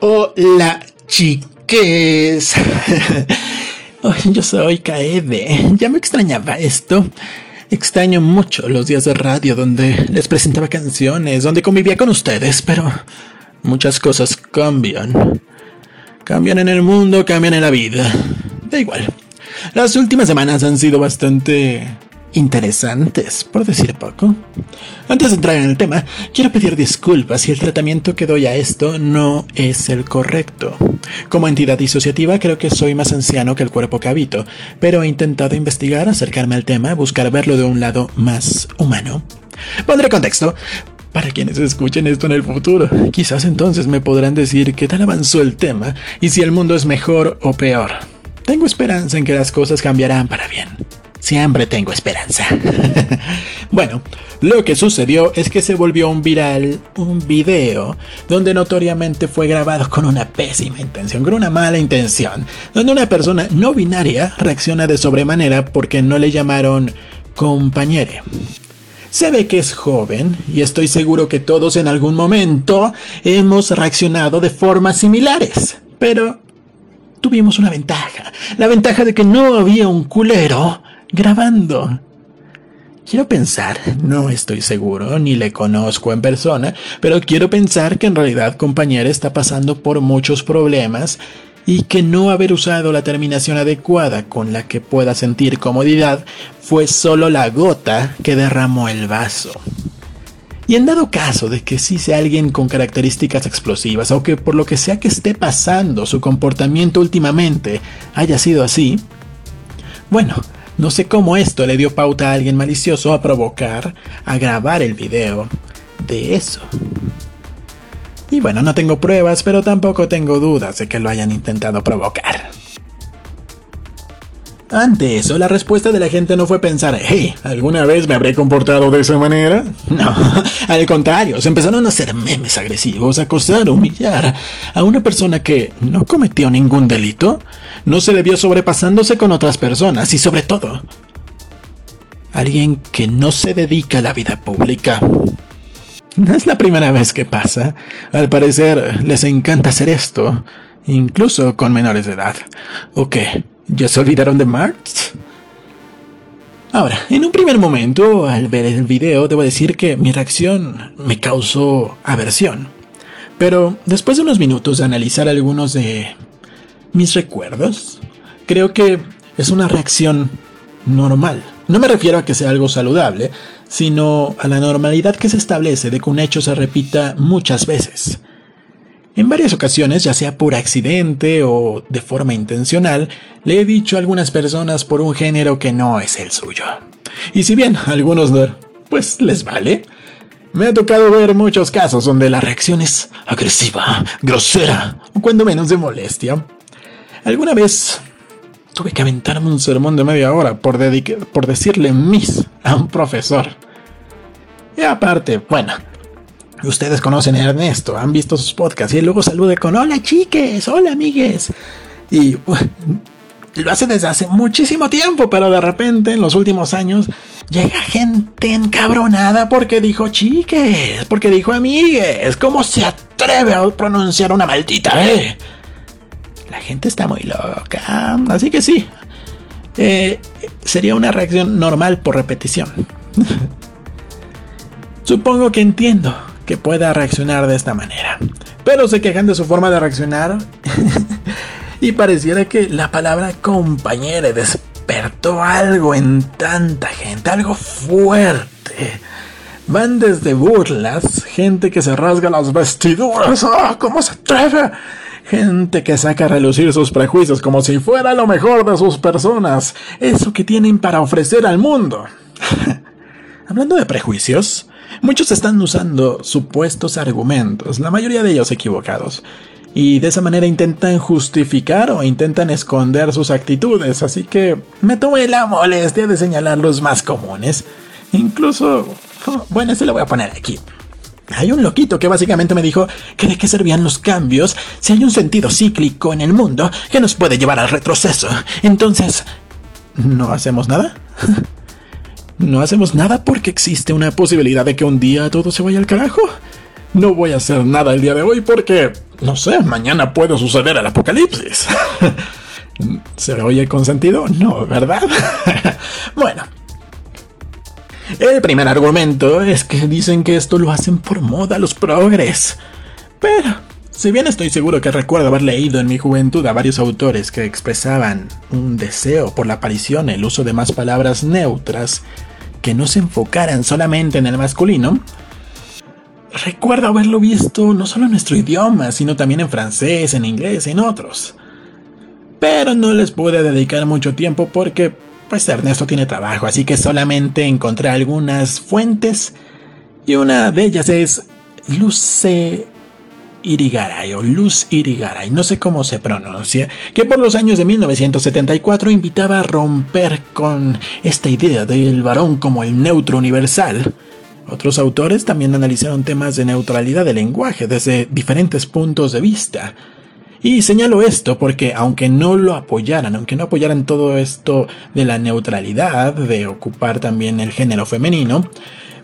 Hola, chiques. yo soy Kaede. Ya me extrañaba esto. Extraño mucho los días de radio donde les presentaba canciones, donde convivía con ustedes, pero muchas cosas cambian. Cambian en el mundo, cambian en la vida. Da igual. Las últimas semanas han sido bastante interesantes, por decir poco. Antes de entrar en el tema, quiero pedir disculpas si el tratamiento que doy a esto no es el correcto. Como entidad disociativa creo que soy más anciano que el cuerpo que habito, pero he intentado investigar, acercarme al tema, buscar verlo de un lado más humano. Pondré contexto. Para quienes escuchen esto en el futuro, quizás entonces me podrán decir qué tal avanzó el tema y si el mundo es mejor o peor. Tengo esperanza en que las cosas cambiarán para bien. Siempre tengo esperanza. bueno, lo que sucedió es que se volvió un viral un video donde notoriamente fue grabado con una pésima intención, con una mala intención, donde una persona no binaria reacciona de sobremanera porque no le llamaron compañere. Se ve que es joven y estoy seguro que todos en algún momento hemos reaccionado de formas similares, pero tuvimos una ventaja, la ventaja de que no había un culero grabando. Quiero pensar, no estoy seguro, ni le conozco en persona, pero quiero pensar que en realidad compañera está pasando por muchos problemas y que no haber usado la terminación adecuada con la que pueda sentir comodidad fue solo la gota que derramó el vaso. Y en dado caso de que sí sea alguien con características explosivas o que por lo que sea que esté pasando su comportamiento últimamente haya sido así, bueno, no sé cómo esto le dio pauta a alguien malicioso a provocar, a grabar el video de eso. Y bueno, no tengo pruebas, pero tampoco tengo dudas de que lo hayan intentado provocar. Ante eso, la respuesta de la gente no fue pensar, hey, ¿alguna vez me habré comportado de esa manera? No, al contrario, se empezaron a hacer memes agresivos, acosar, humillar a una persona que no cometió ningún delito, no se le vio sobrepasándose con otras personas y sobre todo, alguien que no se dedica a la vida pública. No es la primera vez que pasa. Al parecer les encanta hacer esto, incluso con menores de edad. ¿O qué? ¿Ya se olvidaron de Marx? Ahora, en un primer momento, al ver el video, debo decir que mi reacción me causó aversión. Pero después de unos minutos de analizar algunos de mis recuerdos, creo que es una reacción normal. No me refiero a que sea algo saludable, sino a la normalidad que se establece de que un hecho se repita muchas veces. En varias ocasiones, ya sea por accidente o de forma intencional, le he dicho a algunas personas por un género que no es el suyo. Y si bien a algunos no, pues les vale, me ha tocado ver muchos casos donde la reacción es agresiva, grosera o cuando menos de molestia. Alguna vez tuve que aventarme un sermón de media hora por, por decirle Miss a un profesor. Y aparte, bueno, ustedes conocen a Ernesto, han visto sus podcasts y luego salude con hola chiques, hola amigues. Y lo hace desde hace muchísimo tiempo, pero de repente en los últimos años llega gente encabronada porque dijo chiques, porque dijo amigues. ¿Cómo se atreve a pronunciar una maldita eh? La gente está muy loca. Así que sí. Eh, sería una reacción normal por repetición. Supongo que entiendo que pueda reaccionar de esta manera. Pero se quejan de su forma de reaccionar. y pareciera que la palabra compañera despertó algo en tanta gente, algo fuerte. Van desde burlas, gente que se rasga las vestiduras. ¡Ah! ¿Cómo se atreve? Gente que saca a relucir sus prejuicios como si fuera lo mejor de sus personas, eso que tienen para ofrecer al mundo. Hablando de prejuicios, muchos están usando supuestos argumentos, la mayoría de ellos equivocados, y de esa manera intentan justificar o intentan esconder sus actitudes, así que me tomé la molestia de señalar los más comunes. Incluso, bueno, se lo voy a poner aquí. Hay un loquito que básicamente me dijo que de qué servían los cambios si hay un sentido cíclico en el mundo que nos puede llevar al retroceso. Entonces, ¿no hacemos nada? No hacemos nada porque existe una posibilidad de que un día todo se vaya al carajo. no voy a hacer nada el día de hoy porque, no sé, mañana puede suceder el apocalipsis. ¿Se oye con sentido? No, ¿verdad? bueno. El primer argumento es que dicen que esto lo hacen por moda los progres. Pero, si bien estoy seguro que recuerdo haber leído en mi juventud a varios autores que expresaban un deseo por la aparición el uso de más palabras neutras que no se enfocaran solamente en el masculino, recuerdo haberlo visto no solo en nuestro idioma, sino también en francés, en inglés, en otros. Pero no les pude dedicar mucho tiempo porque pues Ernesto tiene trabajo, así que solamente encontré algunas fuentes y una de ellas es Luce Irigaray o Luz Irigaray, no sé cómo se pronuncia, que por los años de 1974 invitaba a romper con esta idea del varón como el neutro universal. Otros autores también analizaron temas de neutralidad del lenguaje desde diferentes puntos de vista. Y señalo esto porque aunque no lo apoyaran, aunque no apoyaran todo esto de la neutralidad, de ocupar también el género femenino,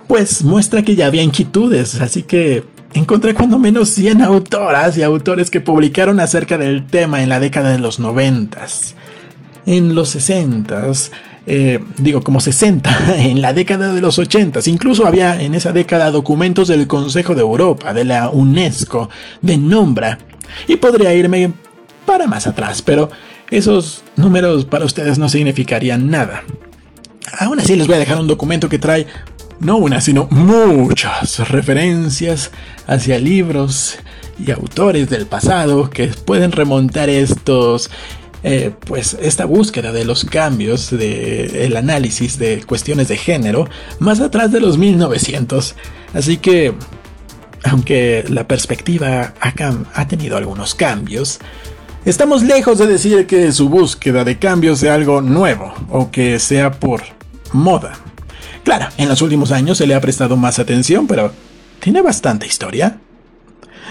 pues muestra que ya había inquietudes, así que encontré cuando menos 100 autoras y autores que publicaron acerca del tema en la década de los 90. En los 60 eh, digo como 60, en la década de los 80, incluso había en esa década documentos del Consejo de Europa, de la UNESCO, de Nombra, y podría irme para más atrás, pero esos números para ustedes no significarían nada. Aún así les voy a dejar un documento que trae no una, sino muchas referencias hacia libros y autores del pasado que pueden remontar estos eh, pues esta búsqueda de los cambios de el análisis de cuestiones de género más atrás de los 1900 así que aunque la perspectiva ha, tenido algunos cambios, estamos lejos de decir que su búsqueda de cambios sea algo nuevo o que sea por moda. Claro, en los últimos años se le ha prestado más atención, pero tiene bastante historia.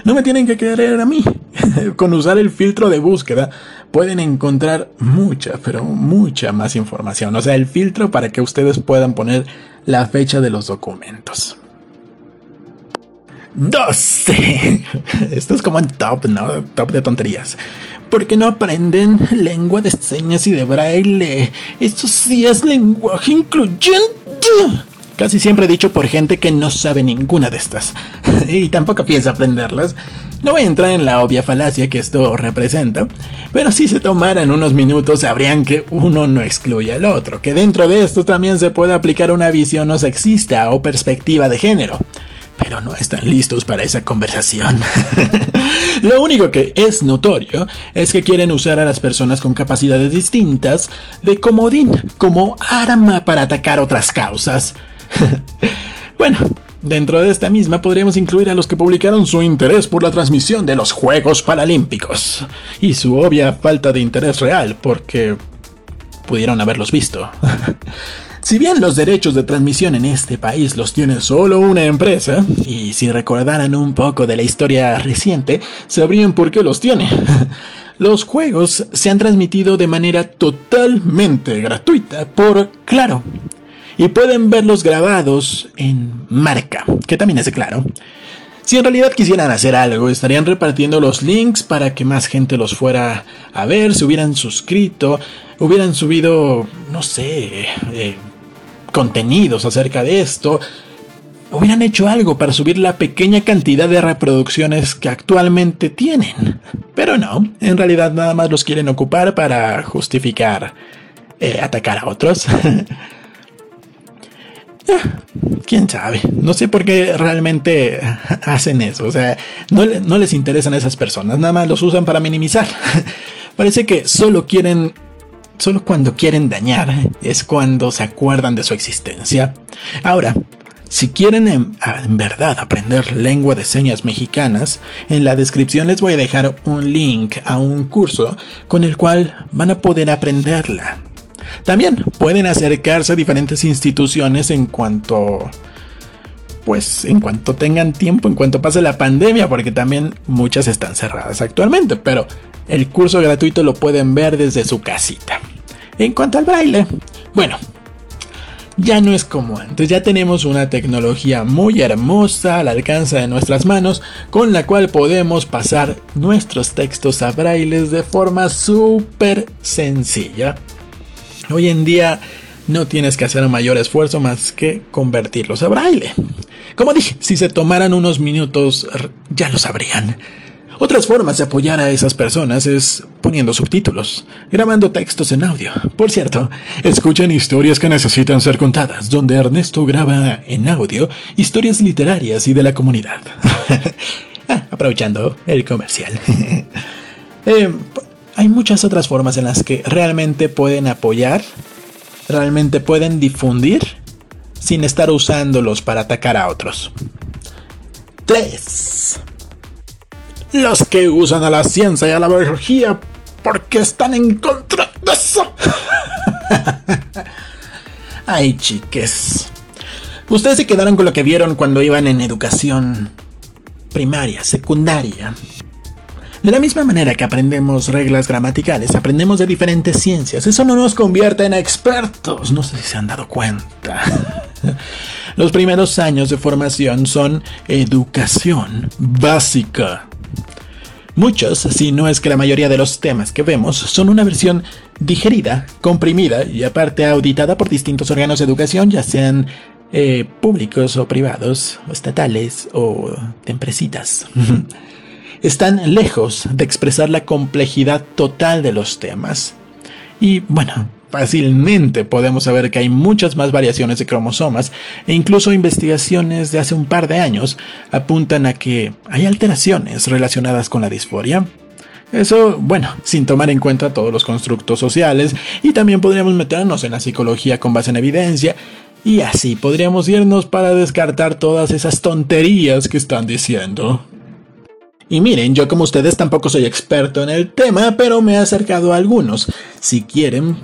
No me tienen que creer a mí. Con usar el filtro de búsqueda pueden encontrar mucha, pero mucha más información. O sea, el filtro para que ustedes puedan poner la fecha de los documentos. 12. Esto es como en top, ¿no? Top de tonterías. ¿Por qué no aprenden lengua de señas y de braille? Esto sí es lenguaje incluyente. Casi siempre dicho por gente que no sabe ninguna de estas. y tampoco piensa aprenderlas. No voy a entrar en la obvia falacia que esto representa, pero si se tomaran unos minutos sabrían que uno no excluye al otro, que dentro de esto también se puede aplicar una visión no sexista o perspectiva de género pero no están listos para esa conversación. Lo único que es notorio es que quieren usar a las personas con capacidades distintas de comodín como arma para atacar otras causas. bueno, dentro de esta misma podríamos incluir a los que publicaron su interés por la transmisión de los Juegos Paralímpicos y su obvia falta de interés real porque pudieron haberlos visto. Si bien los derechos de transmisión en este país los tiene solo una empresa, y si recordaran un poco de la historia reciente, sabrían por qué los tiene. Los juegos se han transmitido de manera totalmente gratuita por Claro. Y pueden verlos grabados en marca, que también es de Claro. Si en realidad quisieran hacer algo, estarían repartiendo los links para que más gente los fuera a ver, se hubieran suscrito, hubieran subido, no sé, eh, contenidos acerca de esto, hubieran hecho algo para subir la pequeña cantidad de reproducciones que actualmente tienen. Pero no, en realidad nada más los quieren ocupar para justificar eh, atacar a otros. Ah, quién sabe, no sé por qué realmente hacen eso, o sea, no, no les interesan esas personas, nada más los usan para minimizar. Parece que solo quieren Solo cuando quieren dañar es cuando se acuerdan de su existencia. Ahora, si quieren en, verdad aprender lengua de señas mexicanas, en la descripción les voy a dejar un link a un curso con el cual van a poder aprenderla. También pueden acercarse a diferentes instituciones en cuanto pues en cuanto tengan tiempo, en cuanto pase la pandemia, porque también muchas están cerradas actualmente, pero el curso gratuito lo pueden ver desde su casita. En cuanto al braille, bueno, ya no es como antes, ya tenemos una tecnología muy hermosa al alcance de nuestras manos con la cual podemos pasar nuestros textos a braille de forma súper sencilla. Hoy en día no tienes que hacer mayor esfuerzo más que convertirlos a braille. Como dije, si se tomaran unos minutos ya lo sabrían. Otras formas de apoyar a esas personas es poniendo subtítulos, grabando textos en audio. Por cierto, escuchen historias que necesitan ser contadas, donde Ernesto graba en audio historias literarias y de la comunidad. Ah, aprovechando el comercial. Eh, hay muchas otras formas en las que realmente pueden apoyar, realmente pueden difundir, sin estar usándolos para atacar a otros. 3 los que usan a la ciencia y a la biología porque están en contra de eso. Ay, chiques. Ustedes se quedaron con lo que vieron cuando iban en educación primaria, secundaria. De la misma manera que aprendemos reglas gramaticales, aprendemos de diferentes ciencias. Eso no nos convierte en expertos. No sé si se han dado cuenta. Los primeros años de formación son educación básica. Muchos, si no es que la mayoría de los temas que vemos, son una versión digerida, comprimida y aparte auditada por distintos órganos de educación, ya sean eh, públicos o privados, o estatales o de empresitas. Están lejos de expresar la complejidad total de los temas. Y bueno, fácilmente podemos saber que hay muchas más variaciones de cromosomas e incluso investigaciones de hace un par de años apuntan a que hay alteraciones relacionadas con la disforia. Eso, bueno, sin tomar en cuenta todos los constructos sociales y también podríamos meternos en la psicología con base en evidencia y así podríamos irnos para descartar todas esas tonterías que están diciendo. Y miren, yo como ustedes tampoco soy experto en el tema, pero me he acercado a algunos. Si quieren,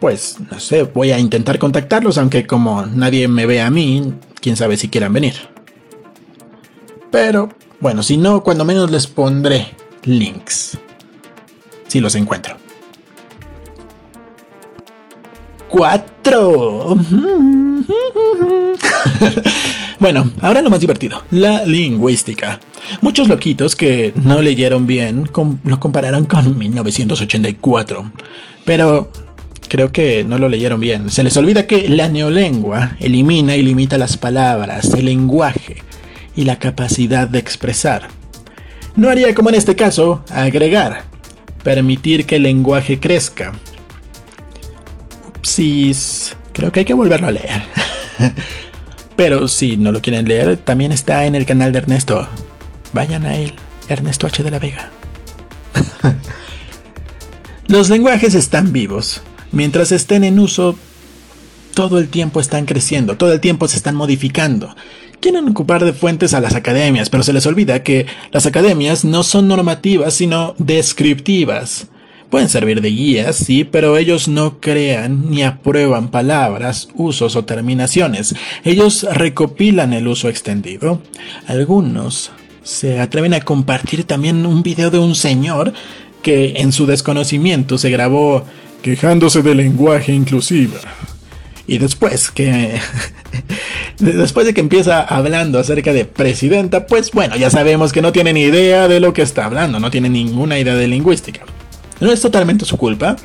pues no sé, voy a intentar contactarlos, aunque como nadie me ve a mí, quién sabe si quieran venir. Pero, bueno, si no, cuando menos les pondré links. Si los encuentro. 4. bueno, ahora lo más divertido, la lingüística. Muchos loquitos que no leyeron bien lo compararon con 1984. Pero creo que no lo leyeron bien. Se les olvida que la neolengua elimina y limita las palabras, el lenguaje y la capacidad de expresar. No haría como en este caso, agregar, permitir que el lenguaje crezca. Upsis, creo que hay que volverlo a leer. Pero si no lo quieren leer, también está en el canal de Ernesto. Vayan a él, Ernesto H. de la Vega. Los lenguajes están vivos, mientras estén en uso, todo el tiempo están creciendo, todo el tiempo se están modificando. Quieren ocupar de fuentes a las academias, pero se les olvida que las academias no son normativas, sino descriptivas. Pueden servir de guías, sí, pero ellos no crean ni aprueban palabras, usos o terminaciones. Ellos recopilan el uso extendido. Algunos se atreven a compartir también un video de un señor que en su desconocimiento se grabó quejándose del lenguaje inclusivo. Y después que después de que empieza hablando acerca de presidenta, pues bueno, ya sabemos que no tiene ni idea de lo que está hablando, no tiene ninguna idea de lingüística. No es totalmente su culpa,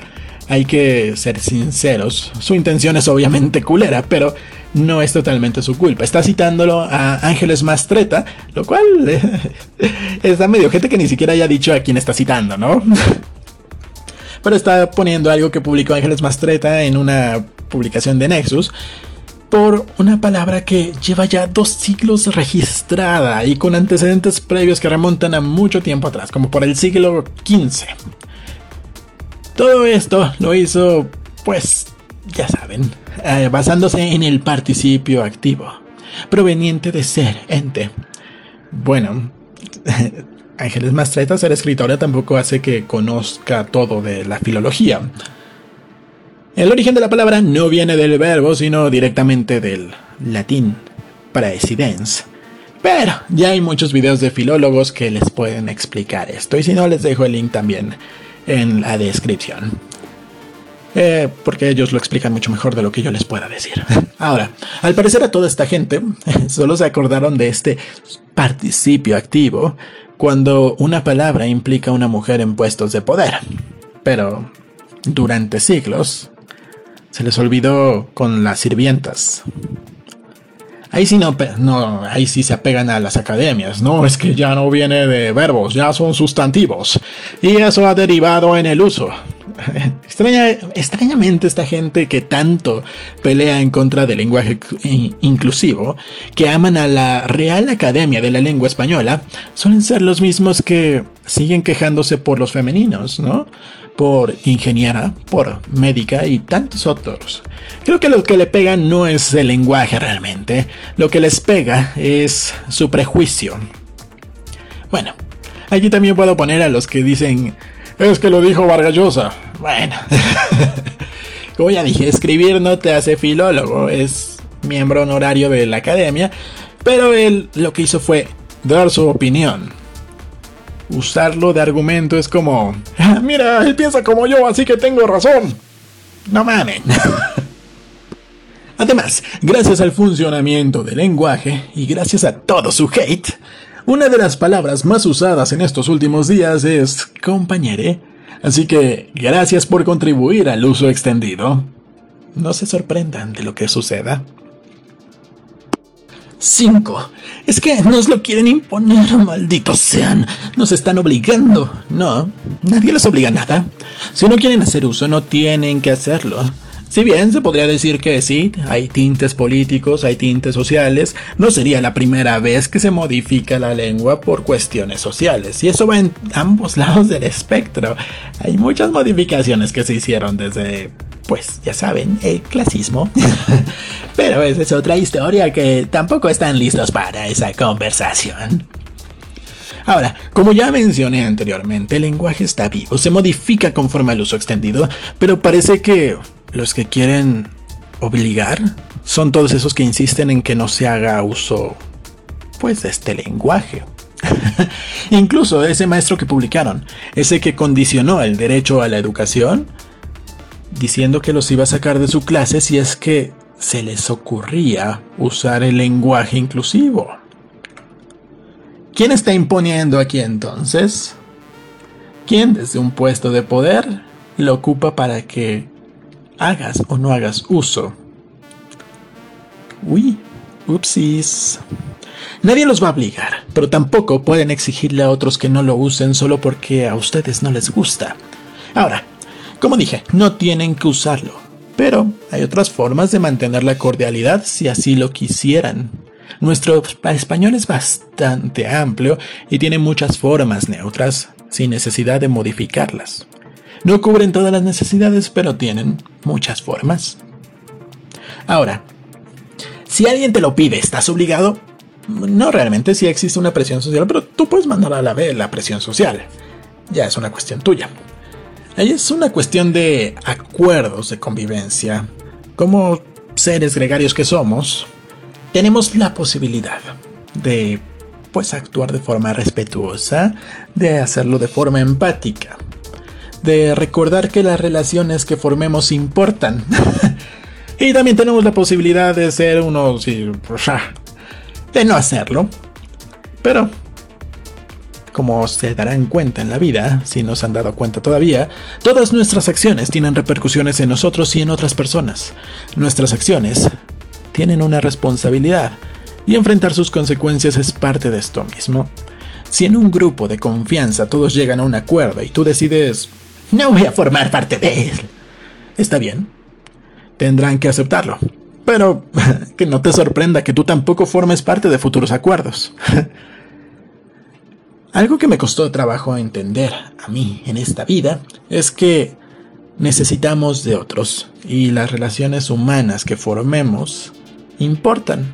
hay que ser sinceros. Su intención es obviamente culera, pero no es totalmente su culpa. Está citándolo a Ángeles Mastreta, lo cual está medio gente que ni siquiera haya dicho a quién está citando, ¿no? pero está poniendo algo que publicó Ángeles Mastreta en una publicación de Nexus por una palabra que lleva ya dos siglos registrada y con antecedentes previos que remontan a mucho tiempo atrás, como por el siglo XV. Todo esto lo hizo, pues, ya saben, eh, basándose en el participio activo, proveniente de ser, ente. Bueno, Ángeles Mastreta, ser escritora, tampoco hace que conozca todo de la filología. El origen de la palabra no viene del verbo, sino directamente del latín praesidens. Pero ya hay muchos videos de filólogos que les pueden explicar esto, y si no les dejo el link también en la descripción. Eh, porque ellos lo explican mucho mejor de lo que yo les pueda decir. Ahora, al parecer a toda esta gente solo se acordaron de este participio activo cuando una palabra implica una mujer en puestos de poder. Pero durante siglos se les olvidó con las sirvientas. Ahí sí no, no, ahí sí se apegan a las academias. No, es que ya no viene de verbos, ya son sustantivos. Y eso ha derivado en el uso. Extraña, extrañamente esta gente que tanto pelea en contra del lenguaje inclusivo, que aman a la Real Academia de la Lengua Española, suelen ser los mismos que siguen quejándose por los femeninos, ¿no? Por ingeniera, por médica y tantos otros. Creo que lo que le pega no es el lenguaje realmente, lo que les pega es su prejuicio. Bueno, aquí también puedo poner a los que dicen es que lo dijo Vargallosa. Bueno. Como ya dije, escribir no te hace filólogo. Es miembro honorario de la academia. Pero él lo que hizo fue dar su opinión. Usarlo de argumento es como... Ah, mira, él piensa como yo, así que tengo razón. No mamen. Además, gracias al funcionamiento del lenguaje y gracias a todo su hate, una de las palabras más usadas en estos últimos días es compañere, así que gracias por contribuir al uso extendido. No se sorprendan de lo que suceda. 5. Es que nos lo quieren imponer, malditos sean. Nos están obligando. No, nadie les obliga a nada. Si no quieren hacer uso, no tienen que hacerlo. Si bien se podría decir que sí, hay tintes políticos, hay tintes sociales, no sería la primera vez que se modifica la lengua por cuestiones sociales. Y eso va en ambos lados del espectro. Hay muchas modificaciones que se hicieron desde, pues ya saben, el clasismo. Pero esa es otra historia que tampoco están listos para esa conversación. Ahora, como ya mencioné anteriormente, el lenguaje está vivo, se modifica conforme al uso extendido, pero parece que los que quieren obligar son todos esos que insisten en que no se haga uso, pues, de este lenguaje. Incluso ese maestro que publicaron, ese que condicionó el derecho a la educación, diciendo que los iba a sacar de su clase si es que se les ocurría usar el lenguaje inclusivo. ¿Quién está imponiendo aquí entonces? ¿Quién desde un puesto de poder lo ocupa para que hagas o no hagas uso. Uy, upsis. Nadie los va a obligar, pero tampoco pueden exigirle a otros que no lo usen solo porque a ustedes no les gusta. Ahora, como dije, no tienen que usarlo, pero hay otras formas de mantener la cordialidad si así lo quisieran. Nuestro español es bastante amplio y tiene muchas formas neutras, sin necesidad de modificarlas. No cubren todas las necesidades, pero tienen muchas formas. Ahora, si alguien te lo pide, ¿estás obligado? No realmente, sí existe una presión social, pero tú puedes mandar a la vez la presión social. Ya es una cuestión tuya. Es una cuestión de acuerdos de convivencia. Como seres gregarios que somos, tenemos la posibilidad de pues actuar de forma respetuosa, de hacerlo de forma empática, de recordar que las relaciones que formemos importan. y también tenemos la posibilidad de ser unos... De no hacerlo. Pero, como se darán cuenta en la vida, si no se han dado cuenta todavía, todas nuestras acciones tienen repercusiones en nosotros y en otras personas. Nuestras acciones tienen una responsabilidad y enfrentar sus consecuencias es parte de esto mismo. Si en un grupo de confianza todos llegan a un acuerdo y tú decides no voy a formar parte de él. Está bien. Tendrán que aceptarlo. Pero que no te sorprenda que tú tampoco formes parte de futuros acuerdos. Algo que me costó trabajo entender a mí en esta vida es que necesitamos de otros y las relaciones humanas que formemos importan.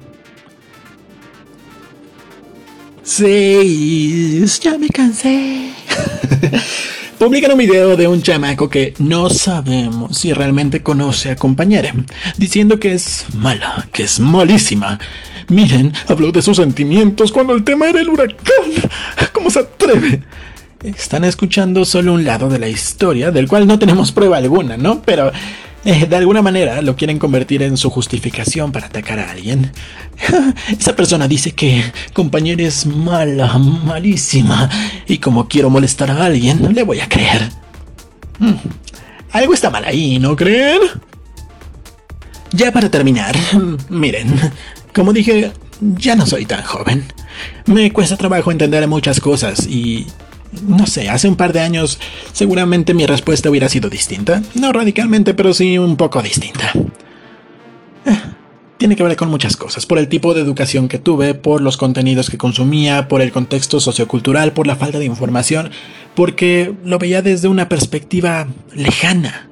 Sí, ya me cansé. publican un video de un chamaco que no sabemos si realmente conoce a compañera, diciendo que es mala, que es malísima. Miren, habló de sus sentimientos cuando el tema era el huracán. ¿Cómo se atreve? están escuchando solo un lado de la historia, del cual no tenemos prueba alguna, ¿no? Pero eh, de alguna manera lo quieren convertir en su justificación para atacar a alguien. Esa persona dice que compañera es mala, malísima, y como quiero molestar a alguien, le voy a creer. Hmm, algo está mal ahí, ¿no creen? Ya para terminar, miren, como dije, ya no soy tan joven. Me cuesta trabajo entender muchas cosas y... No sé, hace un par de años seguramente mi respuesta hubiera sido distinta. No radicalmente, pero sí un poco distinta. Eh, tiene que ver con muchas cosas, por el tipo de educación que tuve, por los contenidos que consumía, por el contexto sociocultural, por la falta de información, porque lo veía desde una perspectiva lejana.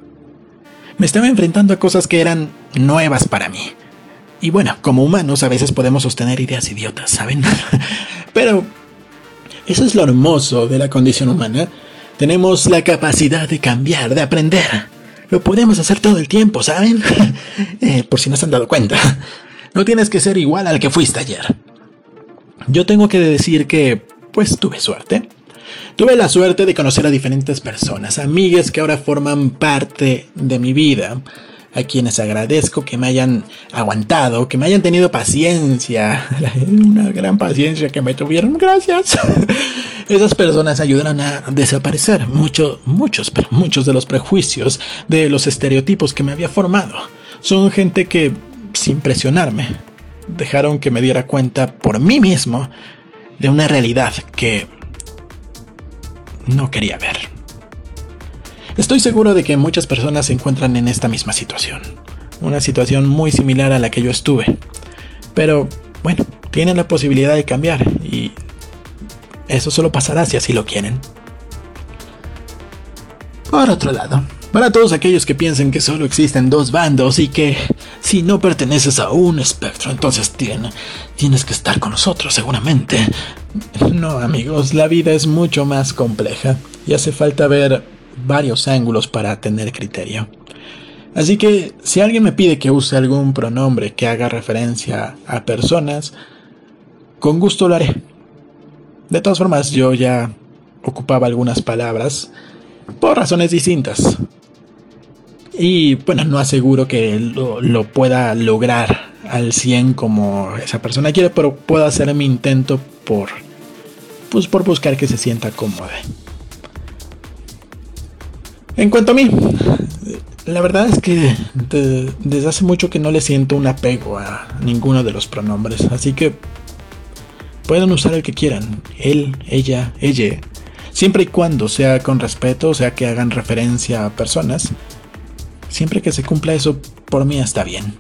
Me estaba enfrentando a cosas que eran nuevas para mí. Y bueno, como humanos a veces podemos sostener ideas idiotas, ¿saben? Pero eso es lo hermoso de la condición humana. Tenemos la capacidad de cambiar, de aprender. Lo podemos hacer todo el tiempo, ¿saben? Eh, por si no se han dado cuenta. No tienes que ser igual al que fuiste ayer. Yo tengo que decir que, pues tuve suerte. Tuve la suerte de conocer a diferentes personas, amigas que ahora forman parte de mi vida a quienes agradezco que me hayan aguantado, que me hayan tenido paciencia, una gran paciencia que me tuvieron, gracias. Esas personas ayudan a desaparecer muchos, muchos, pero muchos de los prejuicios, de los estereotipos que me había formado. Son gente que, sin presionarme, dejaron que me diera cuenta por mí mismo de una realidad que no quería ver. Estoy seguro de que muchas personas se encuentran en esta misma situación. Una situación muy similar a la que yo estuve. Pero, bueno, tienen la posibilidad de cambiar y eso solo pasará si así lo quieren. Por otro lado, para todos aquellos que piensen que solo existen dos bandos y que si no perteneces a un espectro, entonces tienes que estar con nosotros seguramente. No, amigos, la vida es mucho más compleja y hace falta ver varios ángulos para tener criterio. Así que si alguien me pide que use algún pronombre que haga referencia a personas, con gusto lo haré. De todas formas, yo ya ocupaba algunas palabras por razones distintas. Y bueno, no aseguro que lo, pueda lograr al 100 como esa persona quiere, pero puedo hacer mi intento por, pues, por buscar que se sienta cómodo. En cuanto a mí, la verdad es que desde hace mucho que no le siento un apego a ninguno de los pronombres, así que pueden usar el que quieran, él, ella, ella, siempre y cuando sea con respeto, sea que hagan referencia a personas, siempre que se cumpla eso, por mí está bien.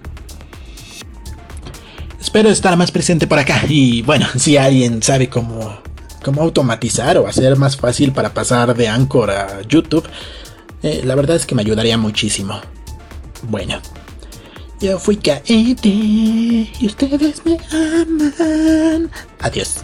Espero estar más presente por acá y bueno, si alguien sabe cómo, cómo automatizar o hacer más fácil para pasar de Anchor a YouTube, eh, la verdad es que me ayudaría muchísimo. Bueno, yo fui caete y ustedes me aman. Adiós.